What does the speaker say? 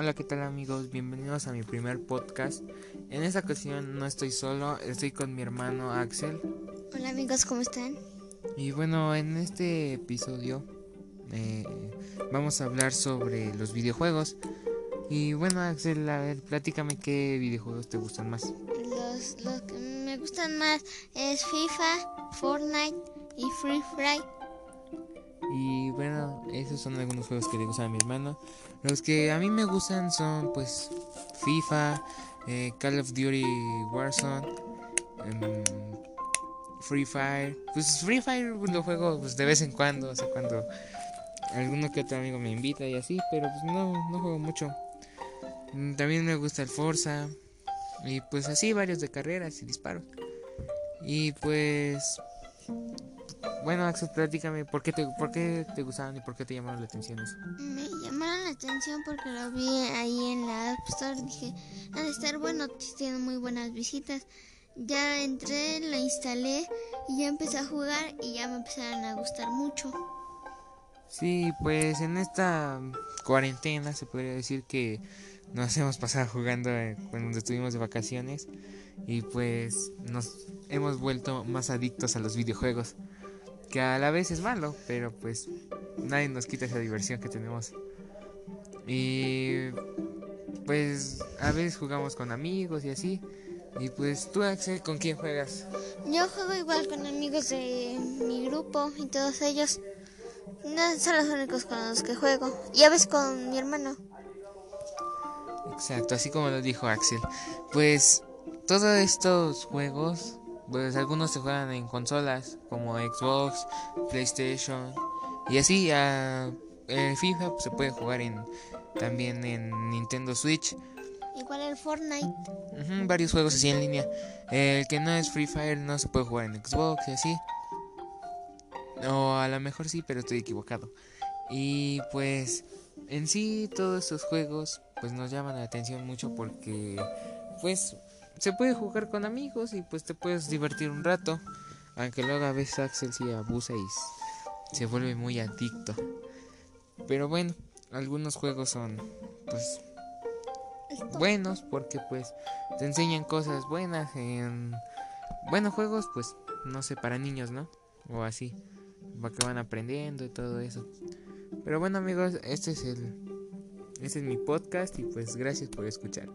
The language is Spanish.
Hola, ¿qué tal amigos? Bienvenidos a mi primer podcast. En esta ocasión no estoy solo, estoy con mi hermano Axel. Hola amigos, ¿cómo están? Y bueno, en este episodio eh, vamos a hablar sobre los videojuegos. Y bueno, Axel, a ver, platícame qué videojuegos te gustan más. Los, los que me gustan más es FIFA, Fortnite y Free Fire. Y bueno, esos son algunos juegos que le gustan a mi hermano. Los que a mí me gustan son pues FIFA, eh, Call of Duty Warzone, em, Free Fire. Pues Free Fire lo juego pues, de vez en cuando, o sea, cuando alguno que otro amigo me invita y así, pero pues no, no juego mucho. También me gusta el Forza y pues así varios de carreras y disparos. Y pues bueno, Axel, platícame, ¿por qué, te, ¿por qué te gustaban y por qué te llamaron la atención eso? Me llamaron la atención porque lo vi ahí en la App Store. Dije, ha de estar bueno, tienen muy buenas visitas. Ya entré, lo instalé y ya empecé a jugar y ya me empezaron a gustar mucho. Sí, pues en esta cuarentena se podría decir que nos hemos pasado jugando eh, cuando estuvimos de vacaciones y pues nos hemos vuelto más adictos a los videojuegos, que a la vez es malo, pero pues nadie nos quita esa diversión que tenemos. Y pues a veces jugamos con amigos y así. Y pues tú, Axel, ¿con quién juegas? Yo juego igual con amigos de mi grupo y todos ellos. No son los únicos con los que juego. Y a veces con mi hermano. Exacto, así como lo dijo Axel. Pues todos estos juegos, pues algunos se juegan en consolas como Xbox, PlayStation y así. A, el FIFA pues, se puede jugar en también en Nintendo Switch. Igual el Fortnite. Varios juegos así en línea. El que no es Free Fire no se puede jugar en Xbox y así. O a lo mejor sí, pero estoy equivocado. Y pues en sí todos estos juegos pues nos llaman la atención mucho porque pues se puede jugar con amigos y pues te puedes divertir un rato. Aunque luego a veces Axel sí abusa y se vuelve muy adicto. Pero bueno, algunos juegos son pues buenos porque pues te enseñan cosas buenas en buenos juegos pues no sé para niños no o así va que van aprendiendo y todo eso pero bueno amigos este es el este es mi podcast y pues gracias por escuchar